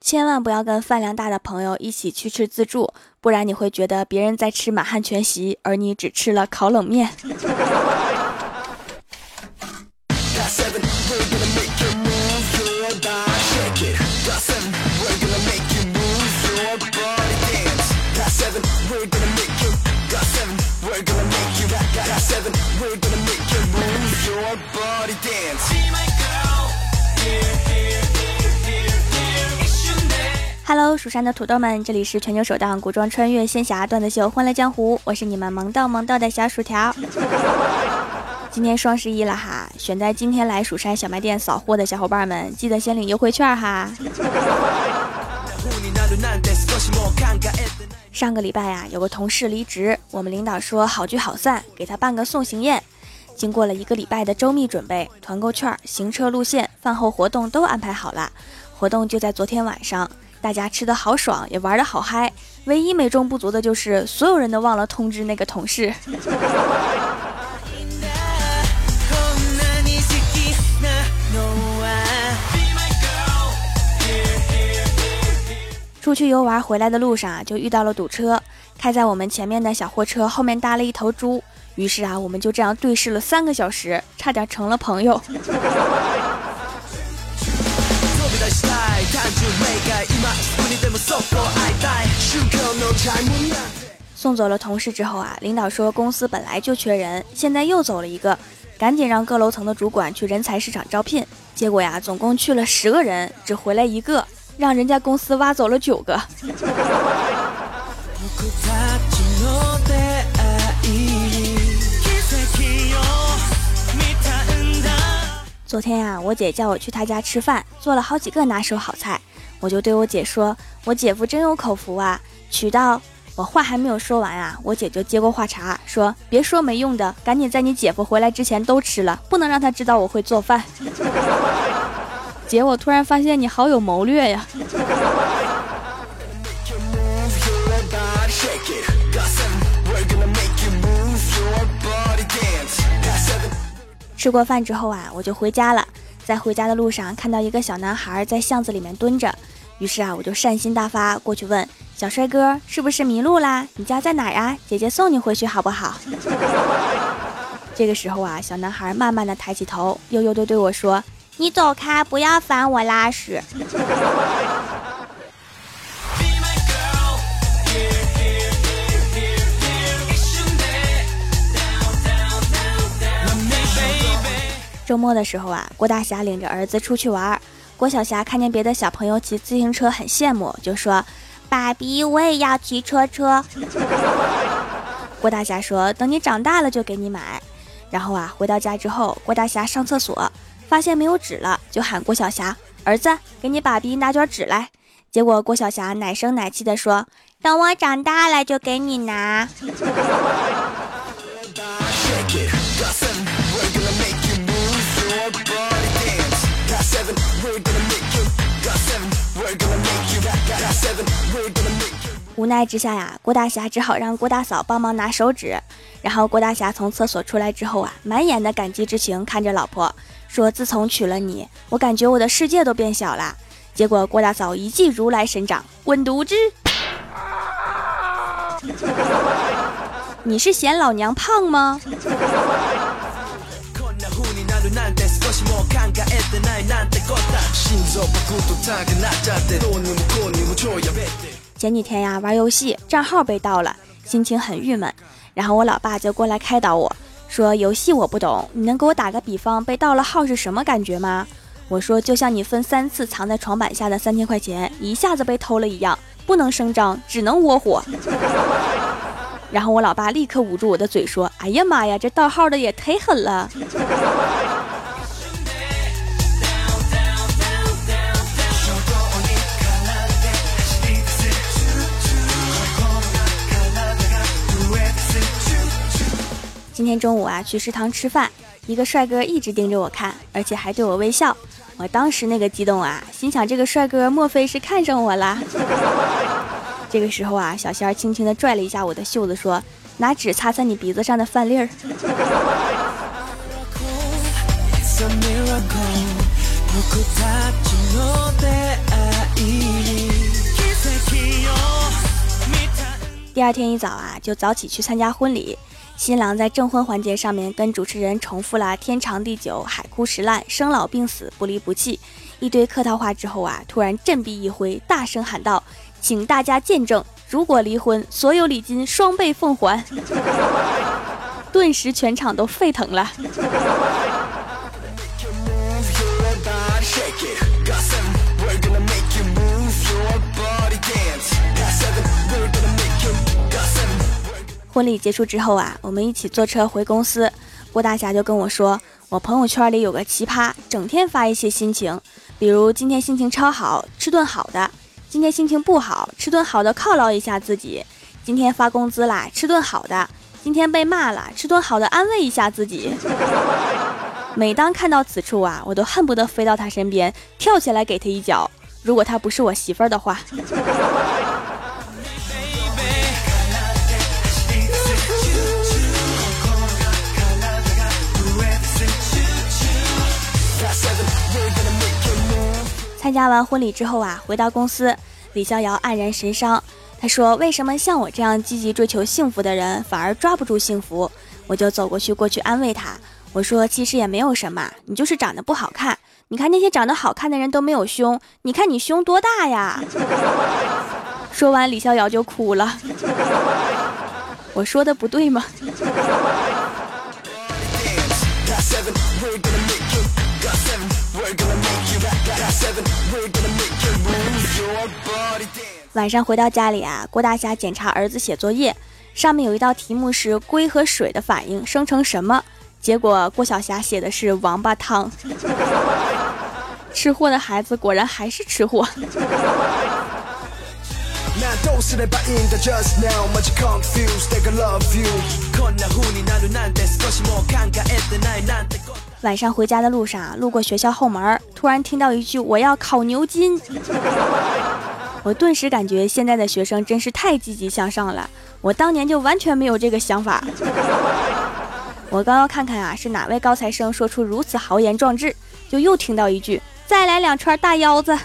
千万不要跟饭量大的朋友一起去吃自助，不然你会觉得别人在吃满汉全席，而你只吃了烤冷面。Hello，蜀山的土豆们，这里是全球首档古装穿越仙侠段子秀《欢乐江湖》，我是你们萌到萌到的小薯条。今天双十一了哈，选在今天来蜀山小卖店扫货的小伙伴们，记得先领优惠券哈。上个礼拜呀，有个同事离职，我们领导说好聚好散，给他办个送行宴。经过了一个礼拜的周密准备，团购券、行车路线、饭后活动都安排好了，活动就在昨天晚上。大家吃的好爽，也玩的好嗨，唯一美中不足的就是所有人都忘了通知那个同事。出去游玩回来的路上啊，就遇到了堵车，开在我们前面的小货车后面搭了一头猪，于是啊，我们就这样对视了三个小时，差点成了朋友。送走了同事之后啊，领导说公司本来就缺人，现在又走了一个，赶紧让各楼层的主管去人才市场招聘。结果呀，总共去了十个人，只回来一个，让人家公司挖走了九个。昨天呀，我姐叫我去她家吃饭，做了好几个拿手好菜，我就对我姐说：“我姐夫真有口福啊，娶到……”我话还没有说完啊，我姐就接过话茬说：“别说没用的，赶紧在你姐夫回来之前都吃了，不能让他知道我会做饭。”姐，我突然发现你好有谋略呀！吃过饭之后啊，我就回家了。在回家的路上，看到一个小男孩在巷子里面蹲着，于是啊，我就善心大发，过去问小帅哥是不是迷路啦？你家在哪呀？姐姐送你回去好不好？这个时候啊，小男孩慢慢的抬起头，悠悠的对我说：“你走开，不要烦我拉屎。”周末的时候啊，郭大侠领着儿子出去玩。郭小霞看见别的小朋友骑自行车很羡慕，就说：“爸比，我也要骑车车。” 郭大侠说：“等你长大了就给你买。”然后啊，回到家之后，郭大侠上厕所发现没有纸了，就喊郭小霞：“儿子，给你爸比拿卷纸来。”结果郭小霞奶声奶气的说：“等我长大了就给你拿。” 无奈之下呀，郭大侠只好让郭大嫂帮忙拿手纸。然后郭大侠从厕所出来之后啊，满眼的感激之情看着老婆说：“自从娶了你，我感觉我的世界都变小了。”结果郭大嫂一记如来神掌，滚犊子！你是嫌老娘胖吗？前几天呀，玩游戏账号被盗了，心情很郁闷。然后我老爸就过来开导我说：“游戏我不懂，你能给我打个比方，被盗了号是什么感觉吗？”我说：“就像你分三次藏在床板下的三千块钱一下子被偷了一样，不能声张，只能窝火。”然后我老爸立刻捂住我的嘴说：“哎呀妈呀，这盗号的也忒狠了。”今天中午啊去食堂吃饭一个帅哥一直盯着我看而且还对我微笑。我当时那个激动啊心想这个帅哥莫非是看上我啦 这个时候啊小仙儿轻轻地拽了一下我的袖子说拿纸擦擦你鼻子上的饭粒儿。第二天一早啊就早起去参加婚礼。新郎在证婚环节上面跟主持人重复了“天长地久、海枯石烂、生老病死、不离不弃”一堆客套话之后啊，突然振臂一挥，大声喊道：“请大家见证，如果离婚，所有礼金双倍奉还。”顿时全场都沸腾了。婚礼结束之后啊，我们一起坐车回公司。郭大侠就跟我说，我朋友圈里有个奇葩，整天发一些心情，比如今天心情超好，吃顿好的；今天心情不好，吃顿好的犒劳一下自己；今天发工资啦，吃顿好的；今天被骂了，吃顿好的安慰一下自己。每当看到此处啊，我都恨不得飞到他身边，跳起来给他一脚。如果他不是我媳妇儿的话。参加完婚礼之后啊，回到公司，李逍遥黯然神伤。他说：“为什么像我这样积极追求幸福的人，反而抓不住幸福？”我就走过去，过去安慰他。我说：“其实也没有什么，你就是长得不好看。你看那些长得好看的人都没有胸，你看你胸多大呀？”说完，李逍遥就哭了。我说的不对吗？晚上回到家里啊，郭大侠检查儿子写作业，上面有一道题目是龟和水的反应生成什么？结果郭小霞写的是王八汤。吃货的孩子果然还是吃货。晚上回家的路上，路过学校后门，突然听到一句“我要烤牛筋”，我顿时感觉现在的学生真是太积极向上了。我当年就完全没有这个想法。我刚要看看啊，是哪位高材生说出如此豪言壮志，就又听到一句“再来两串大腰子”。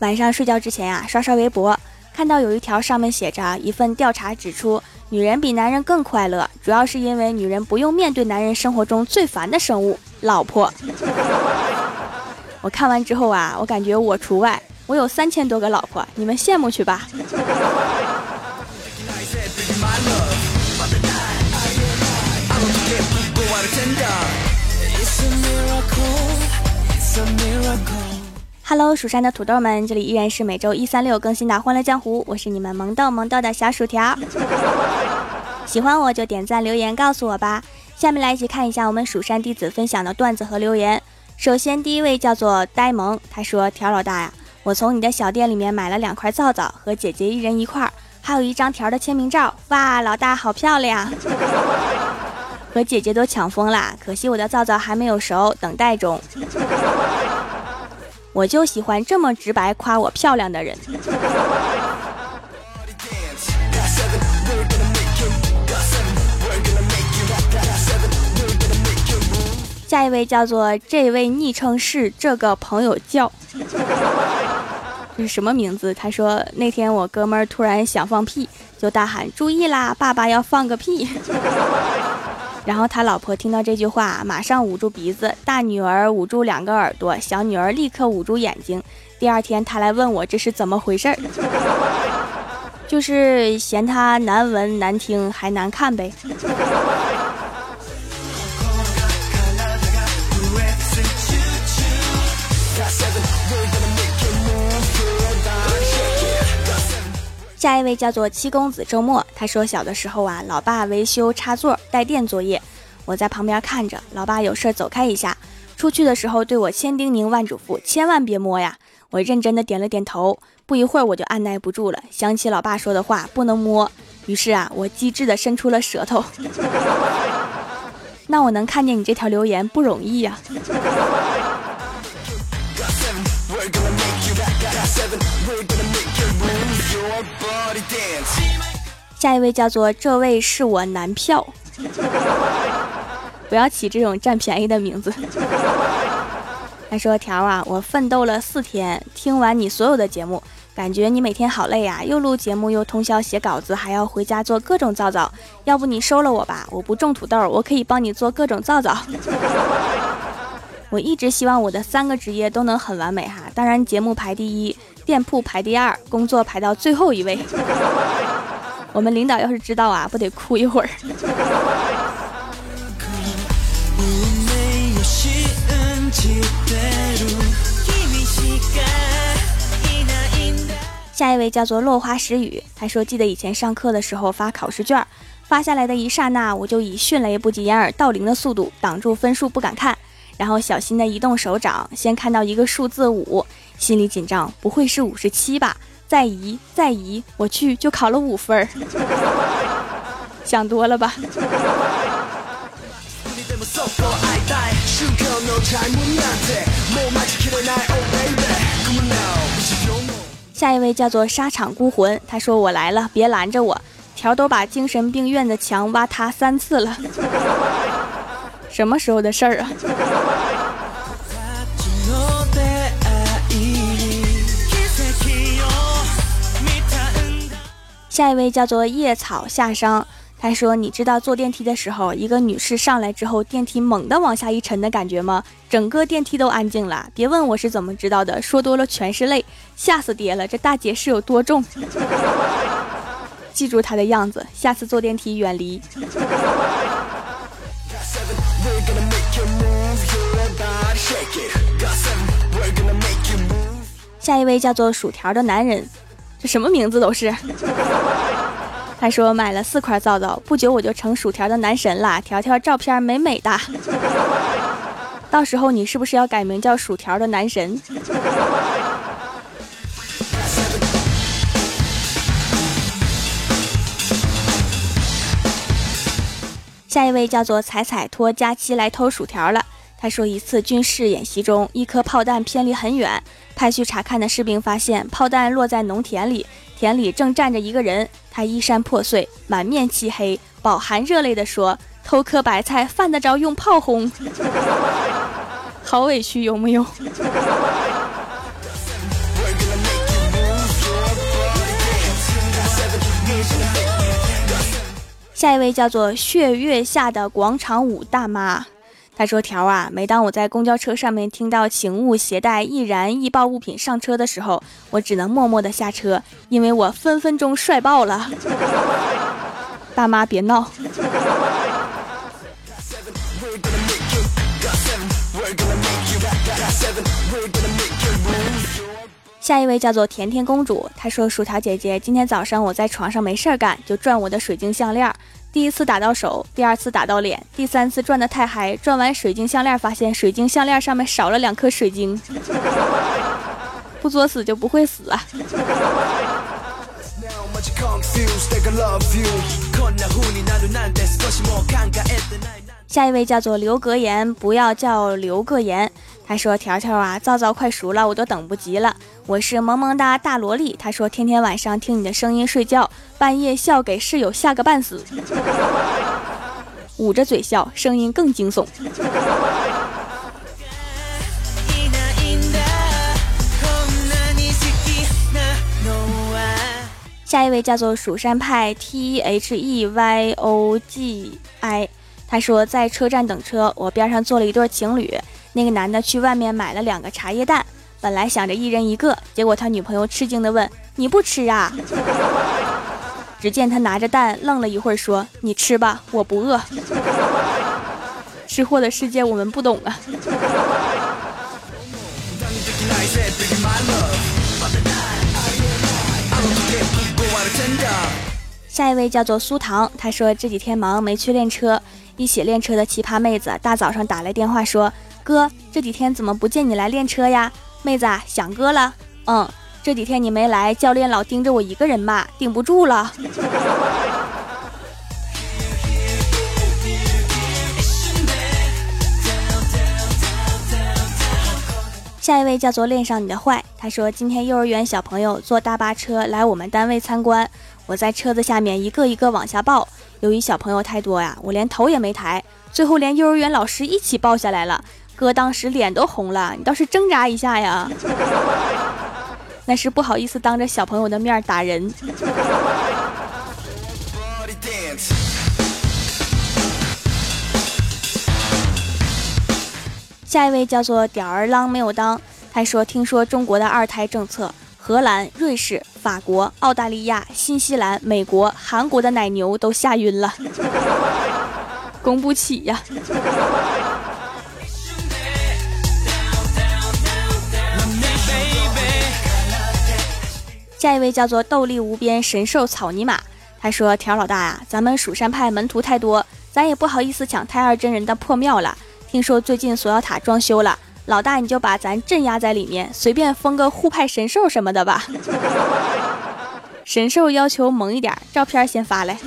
晚上睡觉之前啊，刷刷微博，看到有一条上面写着一份调查指出，女人比男人更快乐，主要是因为女人不用面对男人生活中最烦的生物——老婆。我看完之后啊，我感觉我除外，我有三千多个老婆，你们羡慕去吧。Hello，蜀山的土豆们，这里依然是每周一、三、六更新的《欢乐江湖》，我是你们萌豆萌豆的小薯条。喜欢我就点赞留言告诉我吧。下面来一起看一下我们蜀山弟子分享的段子和留言。首先，第一位叫做呆萌，他说：“条老大呀，我从你的小店里面买了两块皂皂，和姐姐一人一块，还有一张条的签名照。哇，老大好漂亮，和姐姐都抢疯了。可惜我的皂皂还没有熟，等待中。”我就喜欢这么直白夸我漂亮的人。下一位叫做这位昵称是这个朋友叫，这是什么名字？他说那天我哥们儿突然想放屁，就大喊注意啦，爸爸要放个屁。然后他老婆听到这句话，马上捂住鼻子，大女儿捂住两个耳朵，小女儿立刻捂住眼睛。第二天他来问我这是怎么回事儿，就是嫌他难闻难听还难看呗。下一位叫做七公子周末，他说小的时候啊，老爸维修插座带电作业，我在旁边看着，老爸有事走开一下，出去的时候对我千叮咛万嘱咐，千万别摸呀。我认真的点了点头，不一会儿我就按耐不住了，想起老爸说的话不能摸，于是啊，我机智的伸出了舌头。那我能看见你这条留言不容易呀。下一位叫做这位是我男票，不要起这种占便宜的名字。他说：“条啊，我奋斗了四天，听完你所有的节目，感觉你每天好累呀，又录节目，又通宵写稿子，还要回家做各种皂皂。要不你收了我吧，我不种土豆，我可以帮你做各种皂皂。我一直希望我的三个职业都能很完美哈，当然节目排第一，店铺排第二，工作排到最后一位。我们领导要是知道啊，不得哭一会儿。”下一位叫做落花时雨，他说：“记得以前上课的时候发考试卷，发下来的一刹那，我就以迅雷不及掩耳盗铃的速度挡住分数不敢看，然后小心的移动手掌，先看到一个数字五，心里紧张，不会是五十七吧？再移再移，我去就考了五分儿，想多了吧。”下一位叫做沙场孤魂，他说：“我来了，别拦着我。”条都把精神病院的墙挖塌三次了，什么时候的事儿啊？下一位叫做叶草夏商。他说：“你知道坐电梯的时候，一个女士上来之后，电梯猛地往下一沉的感觉吗？整个电梯都安静了。别问我是怎么知道的，说多了全是泪，吓死爹了！这大姐是有多重？记住她的样子，下次坐电梯远离。”下一位叫做薯条的男人，这什么名字都是。他说买了四块皂皂，不久我就成薯条的男神了。条条照片美美的，到时候你是不是要改名叫薯条的男神？下一位叫做彩彩托佳期来偷薯条了。他说一次军事演习中，一颗炮弹偏离很远，派去查看的士兵发现炮弹落在农田里。田里正站着一个人，他衣衫破碎，满面漆黑，饱含热泪地说：“偷颗白菜，犯得着用炮轰？好委屈，有木有？”下一位叫做血月下的广场舞大妈。他说：“条啊，每当我在公交车上面听到请勿携带易燃易爆物品上车的时候，我只能默默的下车，因为我分分钟帅爆了。大妈别闹。下一位叫做甜甜公主，她说：薯条姐姐，今天早上我在床上没事儿干，就转我的水晶项链。”第一次打到手，第二次打到脸，第三次转的太嗨，转完水晶项链，发现水晶项链上面少了两颗水晶。不作死就不会死啊！下一位叫做刘格言，不要叫刘格言。他说：“条条啊，皂皂快熟了，我都等不及了。我是萌萌哒大萝莉。”他说：“天天晚上听你的声音睡觉，半夜笑给室友吓个半死，捂着嘴笑，声音更惊悚。”下一位叫做蜀山派 T H E Y O G I，他说：“在车站等车，我边上坐了一对情侣。”那个男的去外面买了两个茶叶蛋，本来想着一人一个，结果他女朋友吃惊的问：“你不吃啊？” 只见他拿着蛋愣了一会儿，说：“你吃吧，我不饿。”吃货的世界我们不懂啊。下一位叫做苏糖，他说这几天忙没去练车，一起练车的奇葩妹子大早上打来电话说。哥，这几天怎么不见你来练车呀？妹子想哥了。嗯，这几天你没来，教练老盯着我一个人骂，顶不住了。下一位叫做恋上你的坏，他说今天幼儿园小朋友坐大巴车来我们单位参观。我在车子下面一个一个往下抱。由于小朋友太多呀，我连头也没抬，最后连幼儿园老师一起抱下来了。哥当时脸都红了，你倒是挣扎一下呀！那是不好意思当着小朋友的面打人。下一位叫做吊儿郎没有当，他说：“听说中国的二胎政策，荷兰、瑞士、法国、澳大利亚、新西兰、美国、韩国的奶牛都吓晕了，供不起呀。”下一位叫做斗力无边神兽草泥马，他说：“条老大啊，咱们蜀山派门徒太多，咱也不好意思抢太二真人的破庙了。听说最近锁妖塔装修了，老大你就把咱镇压在里面，随便封个护派神兽什么的吧。神兽要求萌一点，照片先发来。”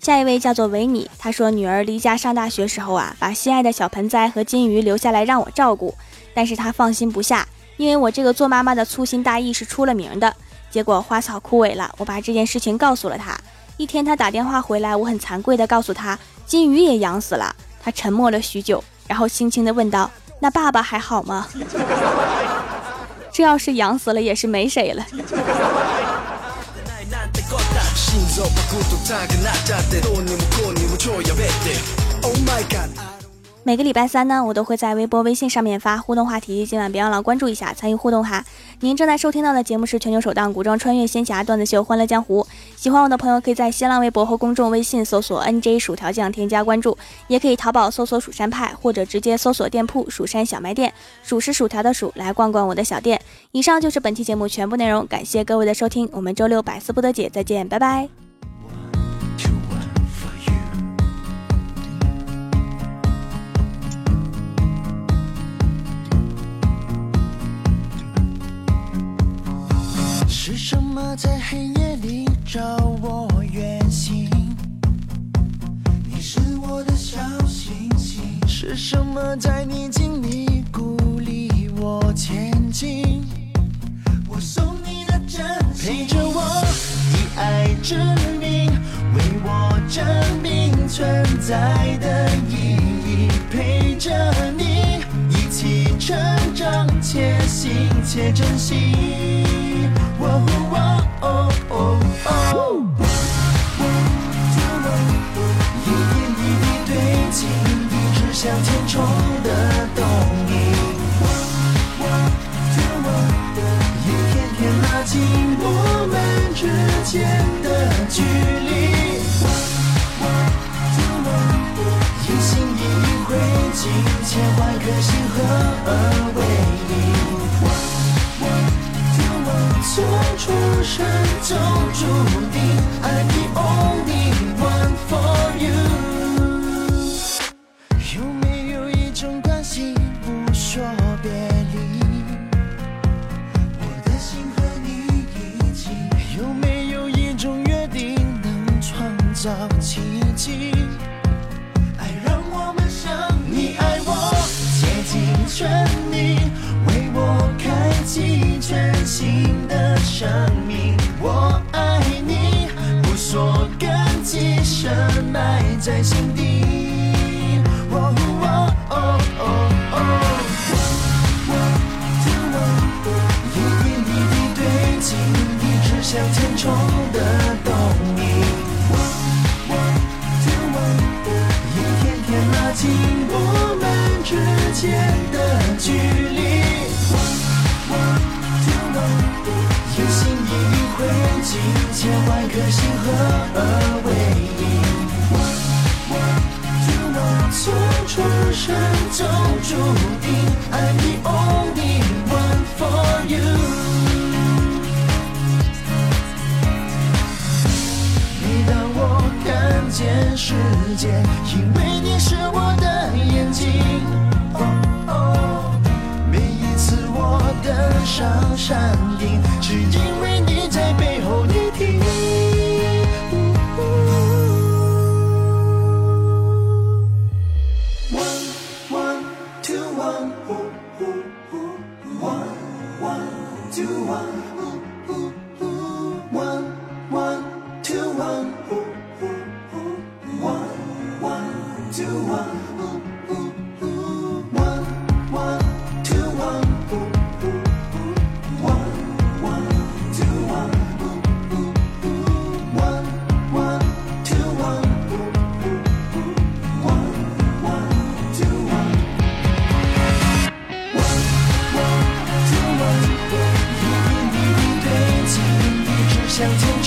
下一位叫做维尼，他说女儿离家上大学时候啊，把心爱的小盆栽和金鱼留下来让我照顾，但是他放心不下，因为我这个做妈妈的粗心大意是出了名的。结果花草枯萎了，我把这件事情告诉了他。一天他打电话回来，我很惭愧的告诉他，金鱼也养死了。他沉默了许久，然后轻轻的问道：“那爸爸还好吗？”这要是养死了，也是没谁了。每个礼拜三呢，我都会在微博、微信上面发互动话题，今晚别忘了关注一下，参与互动哈。您正在收听到的节目是全球首档古装穿越仙侠段子秀《欢乐江湖》，喜欢我的朋友可以在新浪微博和公众微信搜索 “nj 薯条酱”添加关注，也可以淘宝搜索“蜀山派”或者直接搜索店铺“蜀山小卖店”，数是薯条的数，来逛逛我的小店。以上就是本期节目全部内容，感谢各位的收听，我们周六百思不得解，再见，拜拜。是什么在黑夜里找我远行？你是我的小星星。是什么在逆境里鼓励我前进？我送你的真心，陪着我以爱之名，为我证明存在的意义。陪着你一起成长，且行且珍惜。一点一滴堆积，一直向前冲的动力。一天天拉近我们之间的距离。一心一意汇集千万颗星河出生就注定，I'm the only one for you。有没有一种关系不说别离？我的心和你一起。有没有一种约定能创造奇迹？在心底。哦哦哦哦一点一滴堆积，一直向前冲的动力。一天天拉近我们之间的距离。一心一意汇进千万颗星河而为你，从出生就注定，I'm the only one for you。每当我看见世界，因为你是我的眼睛。每一次我登上山顶，只因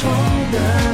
风的。